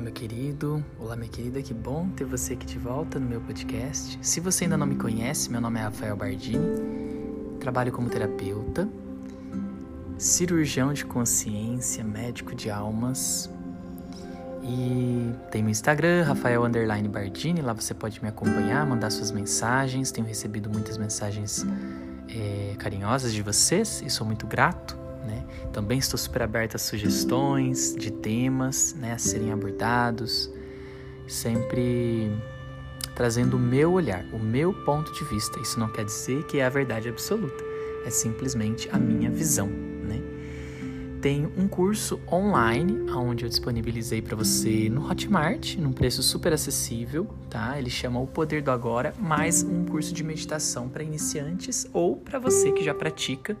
Olá, meu querido, olá, minha querida, que bom ter você aqui de volta no meu podcast. Se você ainda não me conhece, meu nome é Rafael Bardini, trabalho como terapeuta, cirurgião de consciência, médico de almas e tenho o Instagram, Rafael Underline Bardini, lá você pode me acompanhar, mandar suas mensagens. Tenho recebido muitas mensagens é, carinhosas de vocês e sou muito grato. Também estou super aberta a sugestões de temas né, a serem abordados, sempre trazendo o meu olhar, o meu ponto de vista. Isso não quer dizer que é a verdade absoluta, é simplesmente a minha visão. Né? Tenho um curso online onde eu disponibilizei para você no Hotmart, num preço super acessível, tá? Ele chama O Poder do Agora, mais um curso de meditação para iniciantes ou para você que já pratica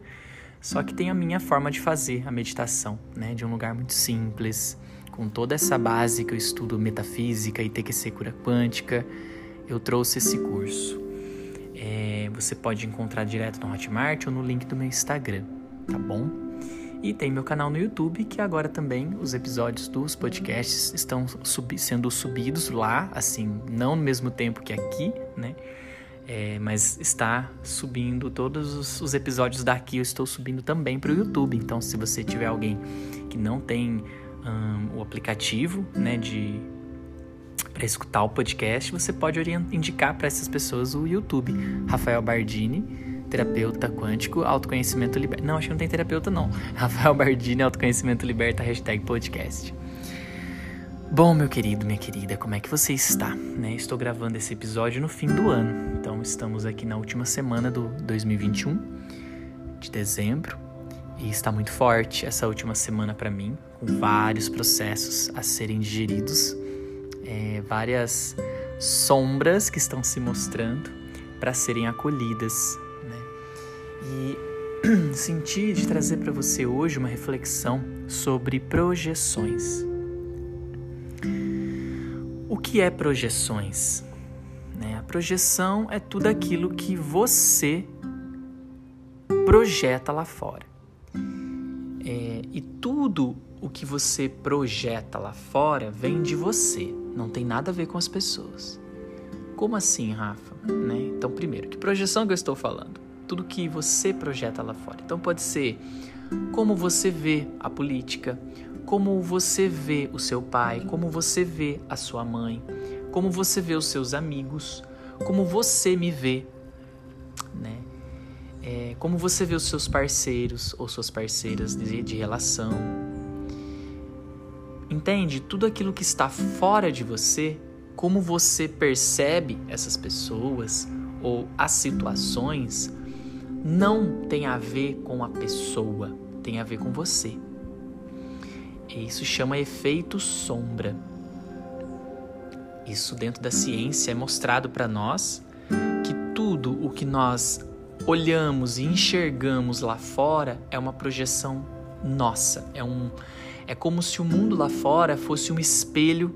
só que tem a minha forma de fazer a meditação, né? De um lugar muito simples, com toda essa base que eu estudo metafísica e TQC cura quântica, eu trouxe esse curso. É, você pode encontrar direto no Hotmart ou no link do meu Instagram, tá bom? E tem meu canal no YouTube, que agora também os episódios dos podcasts estão sendo subidos lá, assim, não no mesmo tempo que aqui, né? É, mas está subindo todos os, os, episódios daqui, eu estou subindo também para o YouTube. Então, se você tiver alguém que não tem um, o aplicativo, né, de para escutar o podcast, você pode indicar para essas pessoas o YouTube. Rafael Bardini, terapeuta quântico, autoconhecimento liberta. Não, acho que não tem terapeuta não. Rafael Bardini, autoconhecimento liberta, hashtag podcast. Bom, meu querido, minha querida, como é que você está? Né? Estou gravando esse episódio no fim do ano, então estamos aqui na última semana do 2021, de dezembro, e está muito forte essa última semana para mim, com vários processos a serem digeridos, é, várias sombras que estão se mostrando para serem acolhidas. Né? E senti de trazer para você hoje uma reflexão sobre projeções que é projeções? Né? A projeção é tudo aquilo que você projeta lá fora. É, e tudo o que você projeta lá fora vem de você, não tem nada a ver com as pessoas. Como assim, Rafa? Né? Então, primeiro, que projeção que eu estou falando? Tudo que você projeta lá fora. Então, pode ser como você vê a política, como você vê o seu pai, como você vê a sua mãe, como você vê os seus amigos, como você me vê, né? É, como você vê os seus parceiros ou suas parceiras de, de relação. Entende? Tudo aquilo que está fora de você, como você percebe essas pessoas ou as situações, não tem a ver com a pessoa, tem a ver com você. Isso chama efeito sombra. Isso dentro da ciência é mostrado para nós que tudo o que nós olhamos e enxergamos lá fora é uma projeção nossa, é um é como se o mundo lá fora fosse um espelho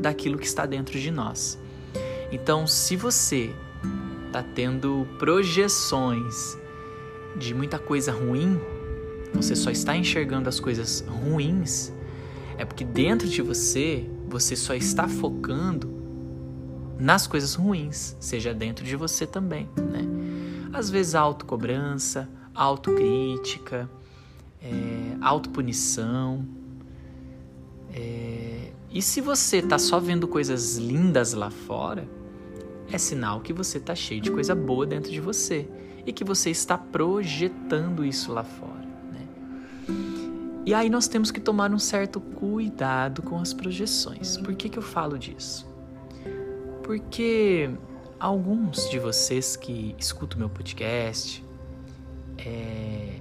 daquilo que está dentro de nós. Então, se você está tendo projeções de muita coisa ruim, você só está enxergando as coisas ruins, é porque dentro de você, você só está focando nas coisas ruins, seja dentro de você também, né? Às vezes autocobrança, autocrítica, é, autopunição. É, e se você está só vendo coisas lindas lá fora, é sinal que você está cheio de coisa boa dentro de você e que você está projetando isso lá fora. E aí nós temos que tomar um certo cuidado com as projeções. Por que, que eu falo disso? Porque alguns de vocês que escutam meu podcast é,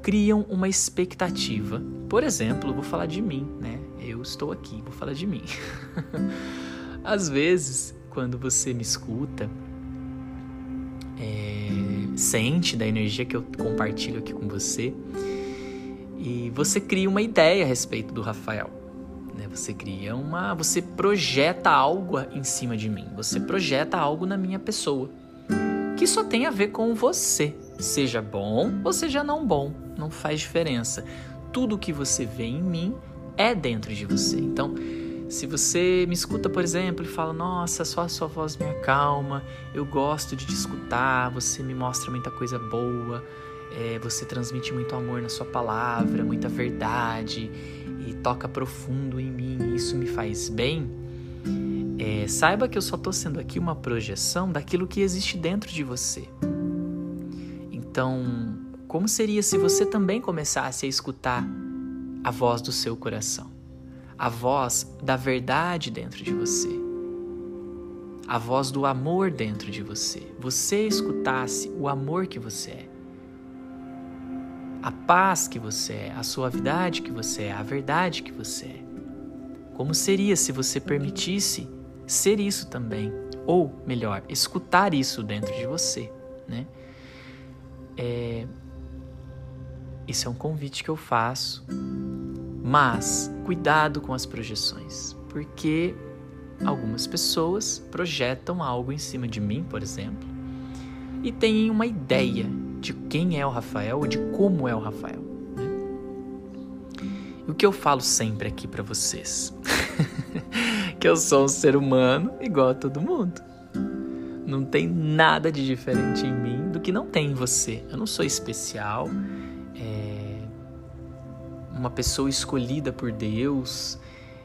criam uma expectativa. Por exemplo, vou falar de mim, né? Eu estou aqui, vou falar de mim. Às vezes, quando você me escuta, é, sente da energia que eu compartilho aqui com você, e você cria uma ideia a respeito do Rafael. Né? Você cria uma. Você projeta algo em cima de mim. Você projeta algo na minha pessoa. Que só tem a ver com você. Seja bom ou seja não bom. Não faz diferença. Tudo que você vê em mim é dentro de você. Então, Se você me escuta, por exemplo, e fala: Nossa, só a sua voz me acalma, eu gosto de te escutar, você me mostra muita coisa boa, é, você transmite muito amor na sua palavra, muita verdade e toca profundo em mim, isso me faz bem. É, saiba que eu só estou sendo aqui uma projeção daquilo que existe dentro de você. Então, como seria se você também começasse a escutar a voz do seu coração? a voz da verdade dentro de você, a voz do amor dentro de você. Você escutasse o amor que você é, a paz que você é, a suavidade que você é, a verdade que você é. Como seria se você permitisse ser isso também? Ou, melhor, escutar isso dentro de você, né? É... Isso é um convite que eu faço mas cuidado com as projeções, porque algumas pessoas projetam algo em cima de mim, por exemplo, e têm uma ideia de quem é o Rafael ou de como é o Rafael. Né? O que eu falo sempre aqui para vocês, que eu sou um ser humano igual a todo mundo. Não tem nada de diferente em mim do que não tem em você. Eu não sou especial uma pessoa escolhida por Deus.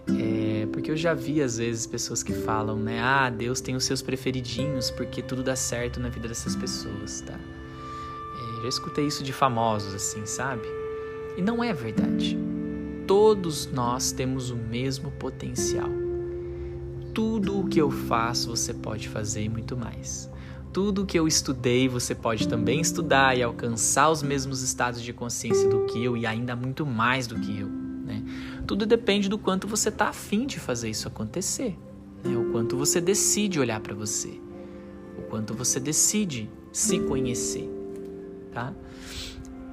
É, porque eu já vi às vezes pessoas que falam, né? Ah, Deus tem os seus preferidinhos porque tudo dá certo na vida dessas pessoas, tá? Já escutei isso de famosos, assim, sabe? E não é verdade. Todos nós temos o mesmo potencial. Tudo o que eu faço você pode fazer e muito mais. Tudo que eu estudei, você pode também estudar e alcançar os mesmos estados de consciência do que eu e ainda muito mais do que eu. Né? Tudo depende do quanto você está afim de fazer isso acontecer, né? o quanto você decide olhar para você, o quanto você decide se conhecer. Tá?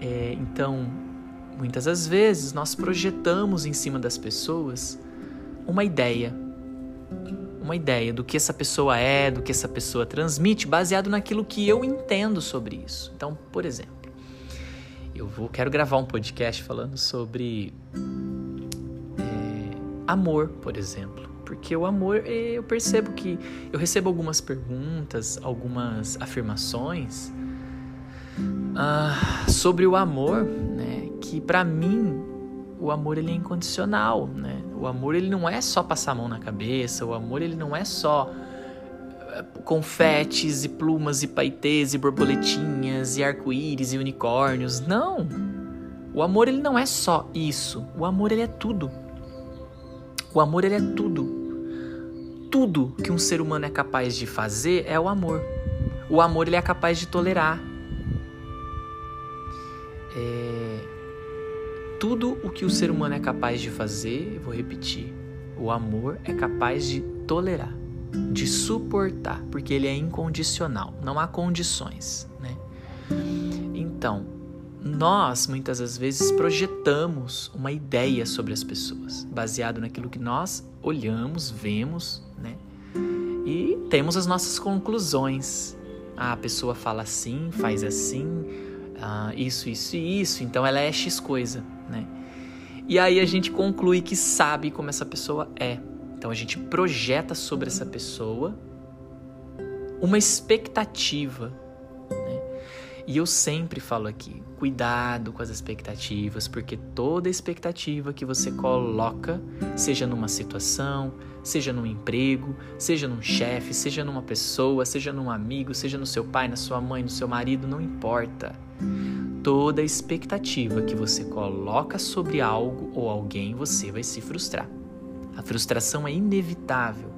É, então, muitas das vezes nós projetamos em cima das pessoas uma ideia uma ideia do que essa pessoa é, do que essa pessoa transmite, baseado naquilo que eu entendo sobre isso. Então, por exemplo, eu vou quero gravar um podcast falando sobre é, amor, por exemplo, porque o amor eu percebo que eu recebo algumas perguntas, algumas afirmações uh, sobre o amor, né? Que para mim o amor ele é incondicional, né? O amor ele não é só passar a mão na cabeça, o amor ele não é só eh, confetes e plumas e paetês e borboletinhas e arco-íris e unicórnios. Não. O amor ele não é só isso. O amor ele é tudo. O amor ele é tudo. Tudo que um ser humano é capaz de fazer é o amor. O amor ele é capaz de tolerar. É, tudo o que o ser humano é capaz de fazer, eu vou repetir, o amor é capaz de tolerar, de suportar, porque ele é incondicional, não há condições, né? Então, nós muitas das vezes projetamos uma ideia sobre as pessoas, baseado naquilo que nós olhamos, vemos, né? E temos as nossas conclusões. Ah, a pessoa fala assim, faz assim, ah, isso, isso e isso, então ela é X coisa né? E aí a gente conclui que sabe como essa pessoa é. Então a gente projeta sobre essa pessoa uma expectativa. Né? E eu sempre falo aqui: cuidado com as expectativas, porque toda expectativa que você coloca, seja numa situação, seja num emprego, seja num chefe, seja numa pessoa, seja num amigo, seja no seu pai, na sua mãe, no seu marido, não importa toda expectativa que você coloca sobre algo ou alguém, você vai se frustrar. A frustração é inevitável.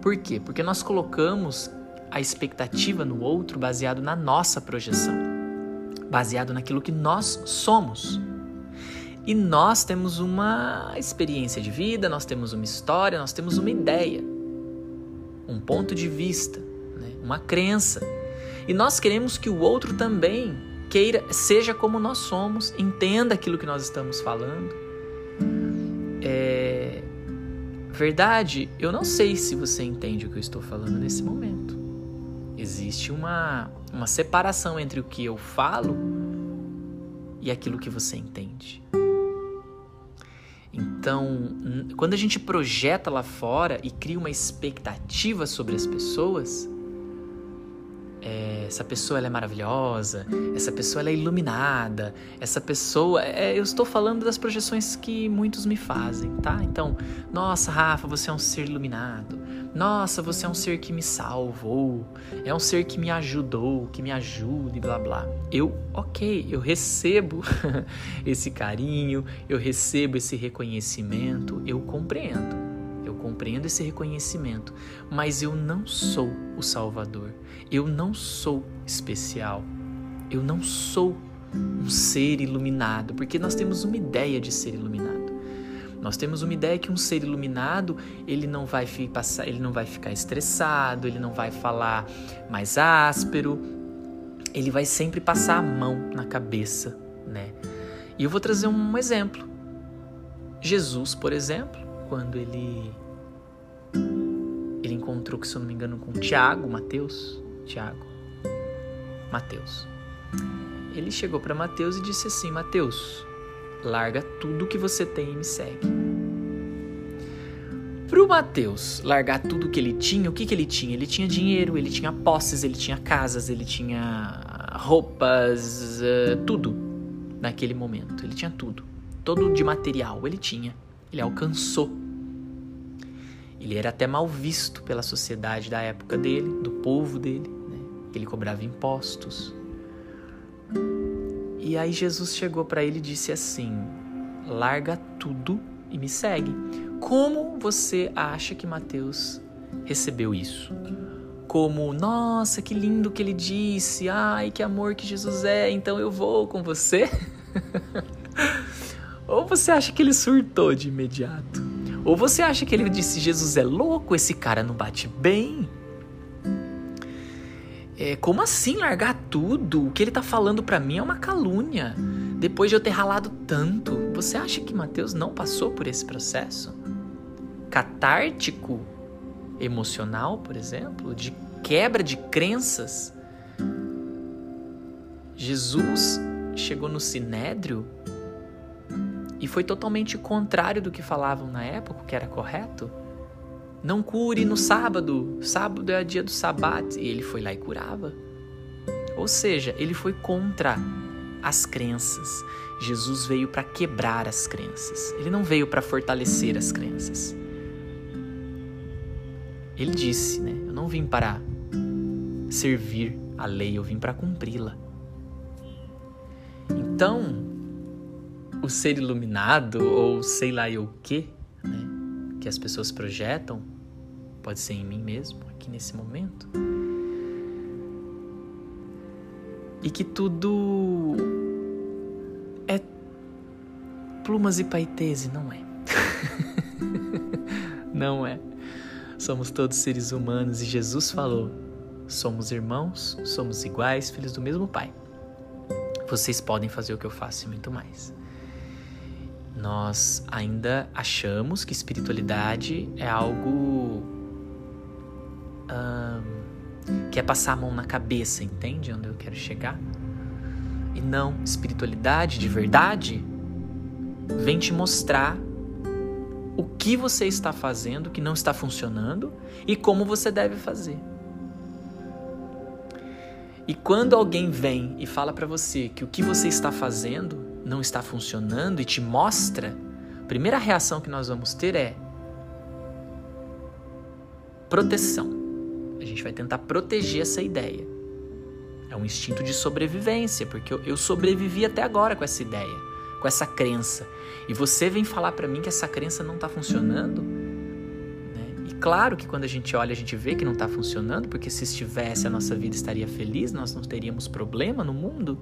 Por quê? Porque nós colocamos a expectativa no outro baseado na nossa projeção, baseado naquilo que nós somos. E nós temos uma experiência de vida, nós temos uma história, nós temos uma ideia, um ponto de vista, né? uma crença. E nós queremos que o outro também queira, seja como nós somos, entenda aquilo que nós estamos falando. É verdade, eu não sei se você entende o que eu estou falando nesse momento. Existe uma, uma separação entre o que eu falo e aquilo que você entende. Então, quando a gente projeta lá fora e cria uma expectativa sobre as pessoas, é, essa pessoa é maravilhosa, essa pessoa é iluminada, essa pessoa. É, eu estou falando das projeções que muitos me fazem, tá? Então, nossa, Rafa, você é um ser iluminado. Nossa, você é um ser que me salvou. É um ser que me ajudou, que me ajuda e blá blá. Eu, ok, eu recebo esse carinho, eu recebo esse reconhecimento, eu compreendo compreendo esse reconhecimento, mas eu não sou o Salvador. Eu não sou especial. Eu não sou um ser iluminado, porque nós temos uma ideia de ser iluminado. Nós temos uma ideia que um ser iluminado, ele não vai passar, ele não vai ficar estressado, ele não vai falar mais áspero, ele vai sempre passar a mão na cabeça, né? E eu vou trazer um exemplo. Jesus, por exemplo, quando ele ele encontrou, se eu não me engano, com Tiago, Mateus, Tiago, Mateus. Ele chegou para Mateus e disse assim: Mateus, larga tudo que você tem e me segue. Pro Mateus largar tudo que ele tinha, o que, que ele tinha? Ele tinha dinheiro, ele tinha posses, ele tinha casas, ele tinha roupas, uh, tudo naquele momento. Ele tinha tudo. Todo de material ele tinha. Ele alcançou ele era até mal visto pela sociedade da época dele, do povo dele. Né? Ele cobrava impostos. E aí Jesus chegou para ele e disse assim: larga tudo e me segue. Como você acha que Mateus recebeu isso? Como, nossa, que lindo que ele disse, ai, que amor que Jesus é, então eu vou com você? Ou você acha que ele surtou de imediato? Ou você acha que ele disse: Jesus é louco, esse cara não bate bem? É, como assim largar tudo? O que ele tá falando para mim é uma calúnia. Depois de eu ter ralado tanto, você acha que Mateus não passou por esse processo? Catártico, emocional, por exemplo, de quebra de crenças. Jesus chegou no sinédrio e foi totalmente contrário do que falavam na época, que era correto. Não cure no sábado, sábado é o dia do sabat, e ele foi lá e curava. Ou seja, ele foi contra as crenças. Jesus veio para quebrar as crenças. Ele não veio para fortalecer as crenças. Ele disse, né? Eu não vim para servir a lei, eu vim para cumpri-la. Então, o ser iluminado ou sei lá eu o que, né, que as pessoas projetam, pode ser em mim mesmo, aqui nesse momento. E que tudo é plumas e paetês e não é. não é. Somos todos seres humanos e Jesus falou: somos irmãos, somos iguais, filhos do mesmo Pai. Vocês podem fazer o que eu faço e muito mais nós ainda achamos que espiritualidade é algo que é passar a mão na cabeça, entende onde eu quero chegar? E não, espiritualidade de verdade vem te mostrar o que você está fazendo que não está funcionando e como você deve fazer. E quando alguém vem e fala para você que o que você está fazendo não está funcionando e te mostra, a primeira reação que nós vamos ter é proteção. A gente vai tentar proteger essa ideia. É um instinto de sobrevivência, porque eu, sobrevivi até agora com essa ideia, com essa crença. E você vem falar para mim que essa crença não está funcionando? Claro que quando a gente olha, a gente vê que não está funcionando, porque se estivesse, a nossa vida estaria feliz, nós não teríamos problema no mundo.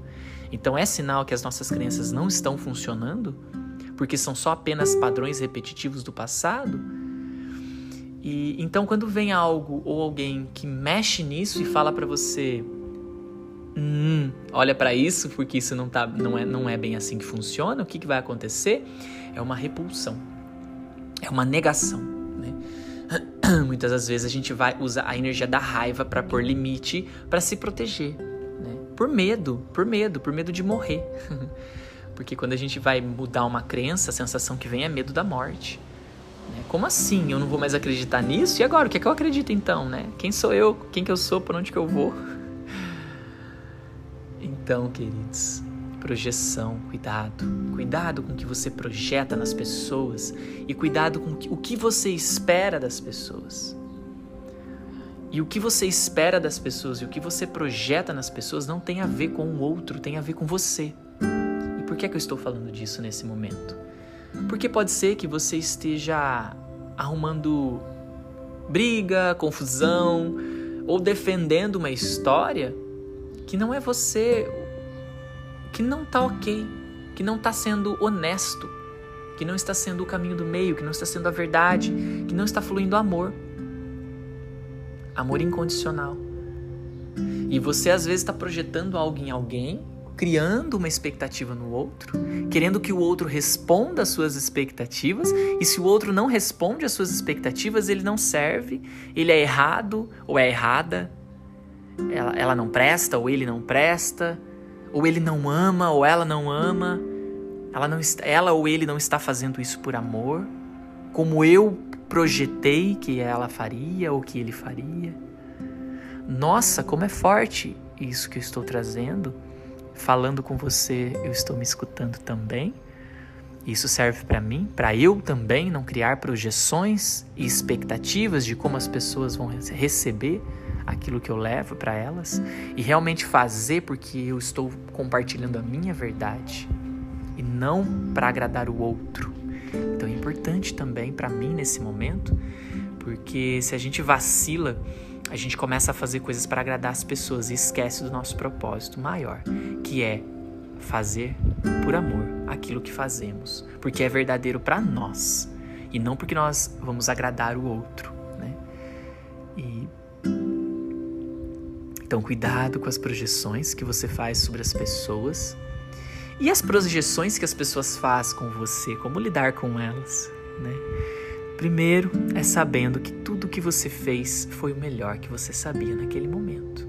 Então é sinal que as nossas crenças não estão funcionando, porque são só apenas padrões repetitivos do passado. E então quando vem algo ou alguém que mexe nisso e fala para você, hum, olha para isso porque isso não tá, não é, não é bem assim que funciona, o que, que vai acontecer? É uma repulsão, é uma negação. Né? Muitas das vezes a gente vai usar a energia da raiva para pôr limite, para se proteger por medo, por medo, por medo de morrer. Porque quando a gente vai mudar uma crença, a sensação que vem é medo da morte. Né? Como assim? Eu não vou mais acreditar nisso? E agora? O que é que eu acredito então, né? Quem sou eu? Quem que eu sou? Por onde que eu vou? Então, queridos, projeção, cuidado. Cuidado com o que você projeta nas pessoas e cuidado com o que você espera das pessoas. E o que você espera das pessoas e o que você projeta nas pessoas não tem a ver com o outro, tem a ver com você. E por que, é que eu estou falando disso nesse momento? Porque pode ser que você esteja arrumando briga, confusão ou defendendo uma história que não é você, que não tá ok, que não tá sendo honesto, que não está sendo o caminho do meio, que não está sendo a verdade, que não está fluindo amor. Amor incondicional. E você às vezes está projetando algo em alguém criando uma expectativa no outro, querendo que o outro responda às suas expectativas, e se o outro não responde às suas expectativas, ele não serve, ele é errado ou é errada, ela, ela não presta ou ele não presta, ou ele não ama ou ela não ama, ela, não, ela ou ele não está fazendo isso por amor, como eu projetei que ela faria ou que ele faria. Nossa, como é forte isso que eu estou trazendo falando com você, eu estou me escutando também. Isso serve para mim, para eu também não criar projeções e expectativas de como as pessoas vão receber aquilo que eu levo para elas e realmente fazer porque eu estou compartilhando a minha verdade e não para agradar o outro. Então é importante também para mim nesse momento, porque se a gente vacila a gente começa a fazer coisas para agradar as pessoas e esquece do nosso propósito maior, que é fazer por amor aquilo que fazemos, porque é verdadeiro para nós e não porque nós vamos agradar o outro, então cuidado com as projeções que você faz sobre as pessoas e as projeções que as pessoas fazem com você, como lidar com elas, né? Primeiro é sabendo que tudo que você fez foi o melhor que você sabia naquele momento.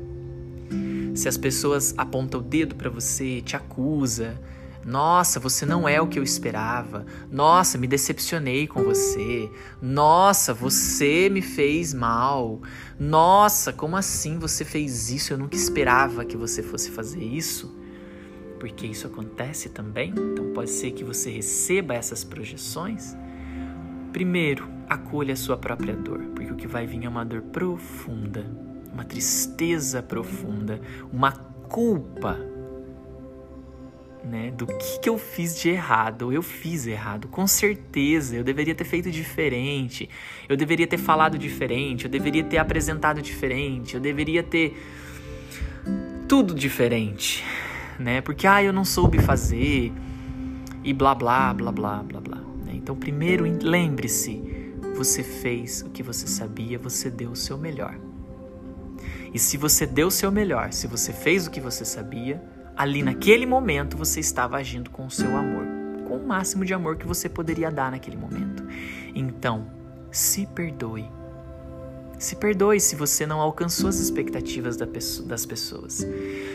Se as pessoas apontam o dedo para você, te acusa, nossa, você não é o que eu esperava. Nossa, me decepcionei com você. Nossa, você me fez mal. Nossa, como assim você fez isso? Eu nunca esperava que você fosse fazer isso. Porque isso acontece também. Então pode ser que você receba essas projeções Primeiro, acolha a sua própria dor, porque o que vai vir é uma dor profunda, uma tristeza profunda, uma culpa, né, do que, que eu fiz de errado. Eu fiz errado, com certeza. Eu deveria ter feito diferente. Eu deveria ter falado diferente. Eu deveria ter apresentado diferente. Eu deveria ter tudo diferente, né? Porque ah, eu não soube fazer e blá blá blá blá blá blá. Então, primeiro, lembre-se: você fez o que você sabia, você deu o seu melhor. E se você deu o seu melhor, se você fez o que você sabia, ali naquele momento você estava agindo com o seu amor, com o máximo de amor que você poderia dar naquele momento. Então, se perdoe. Se perdoe se você não alcançou as expectativas das pessoas.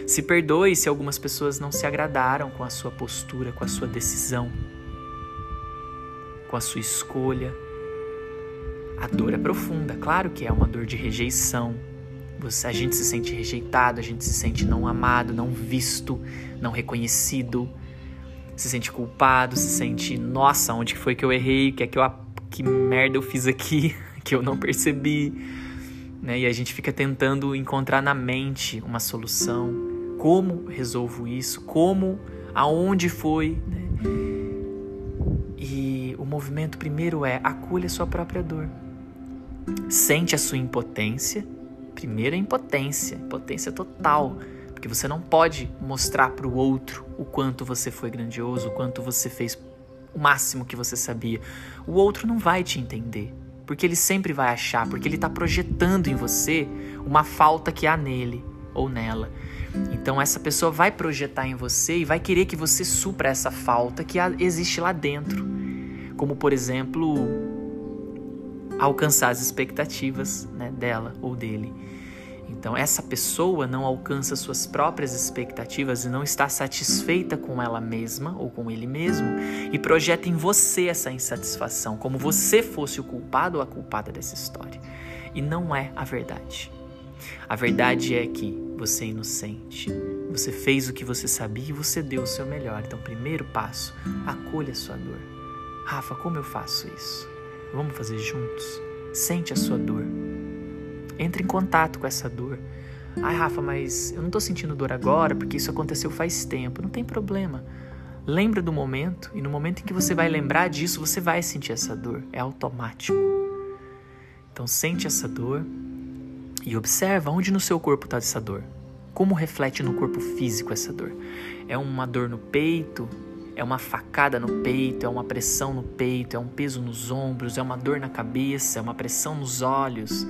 Se perdoe se algumas pessoas não se agradaram com a sua postura, com a sua decisão com a sua escolha. A dor é profunda, claro que é uma dor de rejeição. A gente se sente rejeitado, a gente se sente não amado, não visto, não reconhecido, se sente culpado, se sente, nossa, onde foi que eu errei? Que é que eu que merda eu fiz aqui que eu não percebi? Né? E a gente fica tentando encontrar na mente uma solução. Como resolvo isso? Como? Aonde foi? Né? movimento primeiro é acolha a sua própria dor. Sente a sua impotência. Primeiro a impotência, impotência total, porque você não pode mostrar para o outro o quanto você foi grandioso, o quanto você fez o máximo que você sabia. O outro não vai te entender, porque ele sempre vai achar, porque ele está projetando em você uma falta que há nele ou nela. Então essa pessoa vai projetar em você e vai querer que você supra essa falta que existe lá dentro como por exemplo alcançar as expectativas né, dela ou dele. Então, essa pessoa não alcança suas próprias expectativas e não está satisfeita com ela mesma ou com ele mesmo e projeta em você essa insatisfação, como você fosse o culpado ou a culpada dessa história. E não é a verdade. A verdade é que você é inocente, você fez o que você sabia e você deu o seu melhor. Então, primeiro passo, acolha sua dor. Rafa, como eu faço isso? Vamos fazer juntos? Sente a sua dor. Entre em contato com essa dor. Ai, Rafa, mas eu não tô sentindo dor agora porque isso aconteceu faz tempo. Não tem problema. Lembra do momento e no momento em que você vai lembrar disso, você vai sentir essa dor. É automático. Então sente essa dor e observa onde no seu corpo está essa dor. Como reflete no corpo físico essa dor? É uma dor no peito? É uma facada no peito? É uma pressão no peito? É um peso nos ombros? É uma dor na cabeça? É uma pressão nos olhos?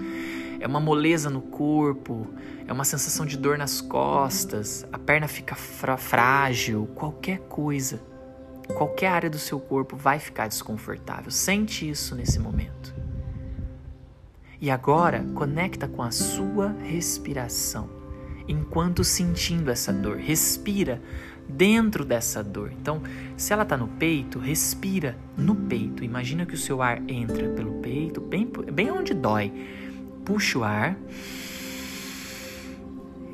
é uma moleza no corpo, é uma sensação de dor nas costas, a perna fica frágil, qualquer coisa, qualquer área do seu corpo vai ficar desconfortável. Sente isso nesse momento. E agora, conecta com a sua respiração, enquanto sentindo essa dor. Respira dentro dessa dor. Então, se ela está no peito, respira no peito. Imagina que o seu ar entra pelo peito, bem, bem onde dói puxa o ar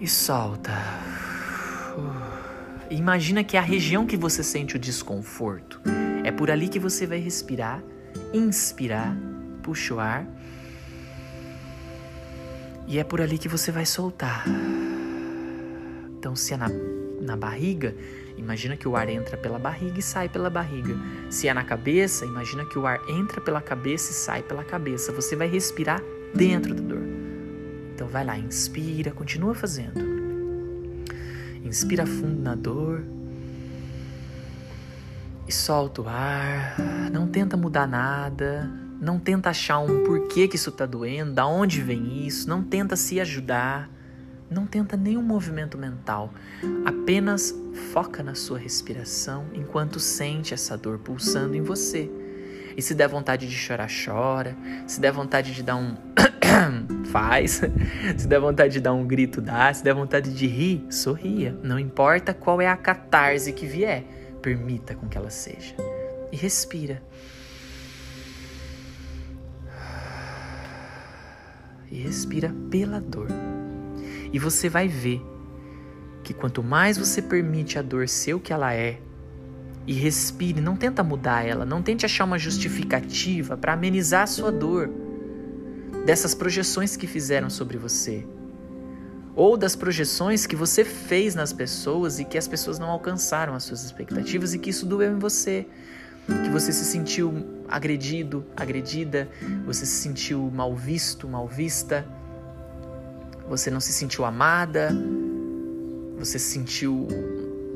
e solta. Imagina que a região que você sente o desconforto é por ali que você vai respirar, inspirar, puxa o ar. E é por ali que você vai soltar. Então, se é na, na barriga, imagina que o ar entra pela barriga e sai pela barriga. Se é na cabeça, imagina que o ar entra pela cabeça e sai pela cabeça. Você vai respirar dentro da dor. Então vai lá, inspira, continua fazendo. Inspira fundo na dor e solta o ar. Não tenta mudar nada, não tenta achar um porquê que isso está doendo, da onde vem isso, não tenta se ajudar, não tenta nenhum movimento mental. Apenas foca na sua respiração enquanto sente essa dor pulsando em você. E se der vontade de chorar, chora. Se der vontade de dar um. faz. Se der vontade de dar um grito, dá. Se der vontade de rir, sorria. Não importa qual é a catarse que vier, permita com que ela seja. E respira. E respira pela dor. E você vai ver que quanto mais você permite a dor ser o que ela é, e respire, não tenta mudar ela, não tente achar uma justificativa para amenizar a sua dor dessas projeções que fizeram sobre você ou das projeções que você fez nas pessoas e que as pessoas não alcançaram as suas expectativas e que isso doeu em você, que você se sentiu agredido, agredida, você se sentiu mal visto, mal vista, você não se sentiu amada, você se sentiu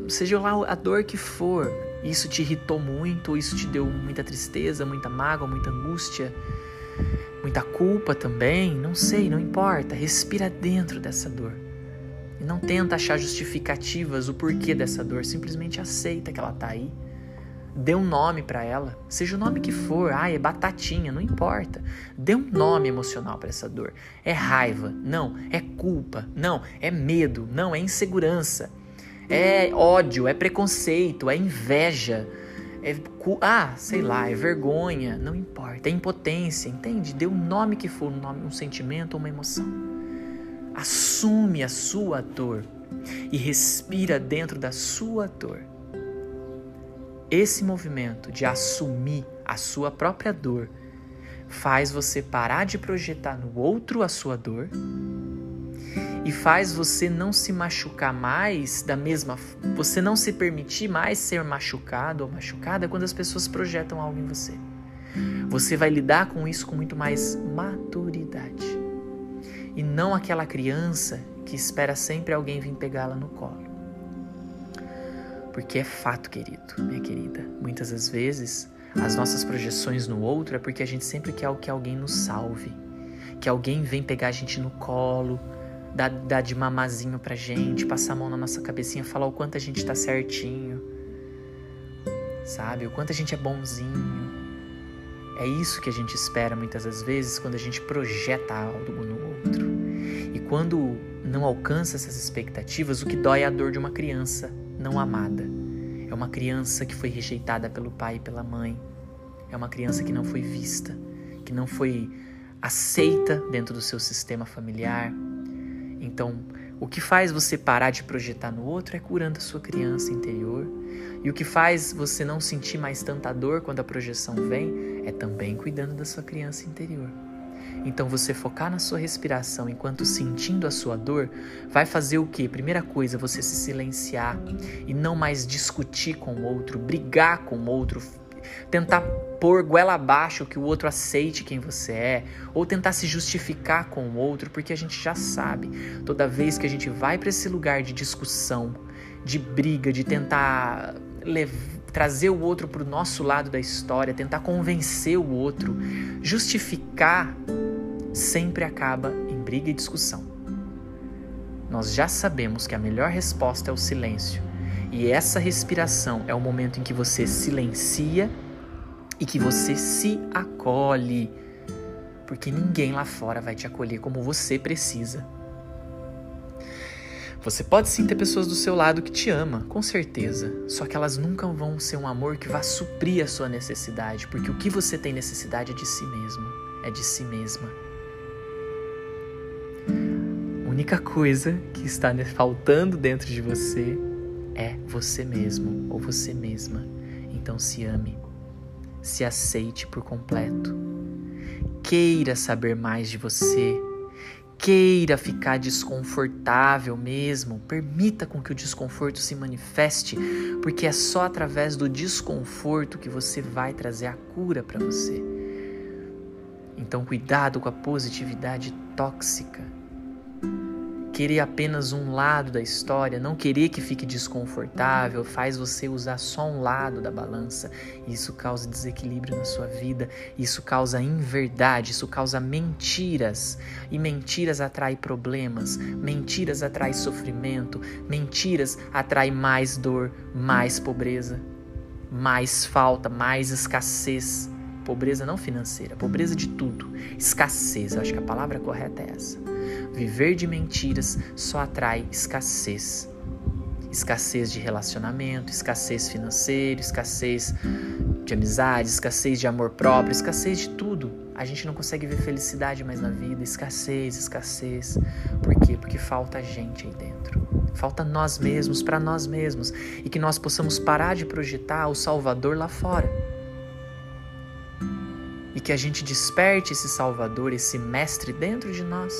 seja lá a dor que for, isso te irritou muito, isso te deu muita tristeza, muita mágoa, muita angústia, muita culpa também, não sei, não importa, respira dentro dessa dor. E não tenta achar justificativas o porquê dessa dor, simplesmente aceita que ela tá aí. Dê um nome para ela, seja o nome que for, ah, é batatinha, não importa. Dê um nome emocional para essa dor. É raiva, não, é culpa, não, é medo, não, é insegurança é ódio, é preconceito, é inveja, é ah, sei lá, é vergonha, não importa, é impotência, entende? Dê o nome que for, um, nome, um sentimento uma emoção. Assume a sua dor e respira dentro da sua dor. Esse movimento de assumir a sua própria dor faz você parar de projetar no outro a sua dor e faz você não se machucar mais da mesma, você não se permitir mais ser machucado ou machucada quando as pessoas projetam algo em você. Você vai lidar com isso com muito mais maturidade. E não aquela criança que espera sempre alguém vir pegá-la no colo. Porque é fato, querido, minha querida, muitas das vezes as nossas projeções no outro é porque a gente sempre quer que alguém nos salve, que alguém vem pegar a gente no colo, dar, dar de mamazinho pra gente, passar a mão na nossa cabecinha, falar o quanto a gente tá certinho, sabe? O quanto a gente é bonzinho. É isso que a gente espera muitas das vezes quando a gente projeta algo no outro. quando não alcança essas expectativas, o que dói é a dor de uma criança não amada. É uma criança que foi rejeitada pelo pai e pela mãe. É uma criança que não foi vista, que não foi aceita dentro do seu sistema familiar. Então, o que faz você parar de projetar no outro é curando a sua criança interior. E o que faz você não sentir mais tanta dor quando a projeção vem é também cuidando da sua criança interior. Então você focar na sua respiração enquanto sentindo a sua dor vai fazer o que? Primeira coisa, você se silenciar e não mais discutir com o outro, brigar com o outro, tentar pôr goela abaixo que o outro aceite quem você é, ou tentar se justificar com o outro, porque a gente já sabe, toda vez que a gente vai para esse lugar de discussão, de briga, de tentar levar trazer o outro para o nosso lado da história, tentar convencer o outro, justificar, sempre acaba em briga e discussão. Nós já sabemos que a melhor resposta é o silêncio, e essa respiração é o momento em que você silencia e que você se acolhe, porque ninguém lá fora vai te acolher como você precisa. Você pode sim ter pessoas do seu lado que te ama, com certeza. Só que elas nunca vão ser um amor que vá suprir a sua necessidade, porque o que você tem necessidade é de si mesmo, é de si mesma. A única coisa que está faltando dentro de você é você mesmo ou você mesma. Então se ame, se aceite por completo. Queira saber mais de você queira ficar desconfortável mesmo, permita com que o desconforto se manifeste, porque é só através do desconforto que você vai trazer a cura para você. Então, cuidado com a positividade tóxica querer apenas um lado da história, não querer que fique desconfortável, faz você usar só um lado da balança. Isso causa desequilíbrio na sua vida, isso causa inverdade, isso causa mentiras. E mentiras atrai problemas, mentiras atrai sofrimento, mentiras atrai mais dor, mais pobreza, mais falta, mais escassez. Pobreza não financeira, pobreza de tudo. Escassez, acho que a palavra correta é essa. Viver de mentiras só atrai escassez. Escassez de relacionamento, escassez financeira, escassez de amizade, escassez de amor próprio, escassez de tudo. A gente não consegue ver felicidade mais na vida, escassez, escassez. Por quê? Porque falta gente aí dentro. Falta nós mesmos para nós mesmos e que nós possamos parar de projetar o Salvador lá fora. Que a gente desperte esse Salvador, esse mestre dentro de nós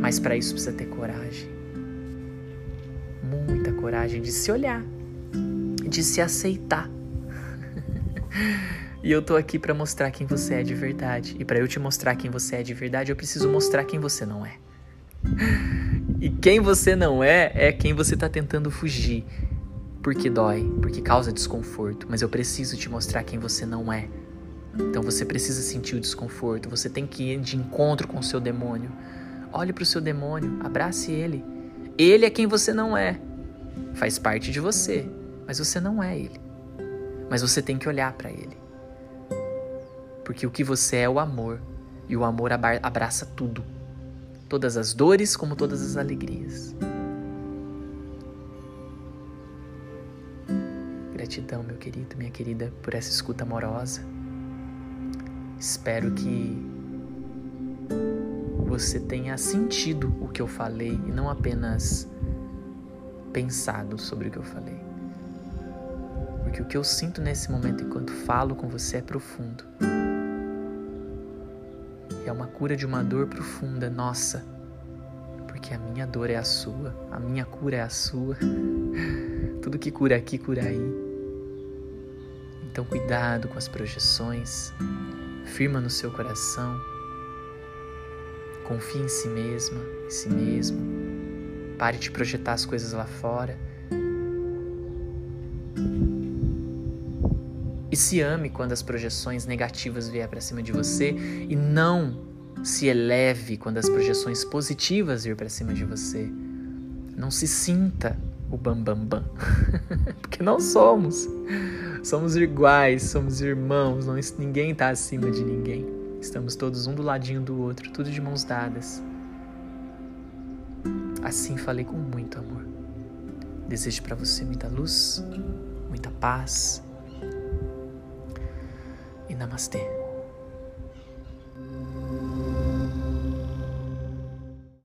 mas para isso precisa ter coragem. Muita coragem de se olhar, de se aceitar. e eu tô aqui para mostrar quem você é de verdade. E para eu te mostrar quem você é de verdade, eu preciso mostrar quem você não é. E quem você não é é quem você tá tentando fugir. Porque dói, porque causa desconforto, mas eu preciso te mostrar quem você não é. Então você precisa sentir o desconforto, você tem que ir de encontro com o seu demônio. Olhe para o seu demônio, abrace ele. Ele é quem você não é. Faz parte de você, mas você não é ele. Mas você tem que olhar para ele. Porque o que você é é o amor, e o amor abraça tudo. Todas as dores como todas as alegrias. Gratidão, meu querido, minha querida, por essa escuta amorosa. Espero que você tenha sentido o que eu falei e não apenas pensado sobre o que eu falei. Porque o que eu sinto nesse momento enquanto falo com você é profundo. É uma cura de uma dor profunda, nossa. Porque a minha dor é a sua, a minha cura é a sua. Tudo que cura aqui, cura aí. Então, cuidado com as projeções, firma no seu coração Confie em si mesma, em si mesmo. Pare de projetar as coisas lá fora. E se ame quando as projeções negativas vier para cima de você e não se eleve quando as projeções positivas vir para cima de você. Não se sinta o bambambam, bam, bam. porque não somos. Somos iguais, somos irmãos, não, ninguém está acima de ninguém. Estamos todos um do ladinho do outro, tudo de mãos dadas. Assim falei com muito amor. Desejo para você muita luz, muita paz. E namastê.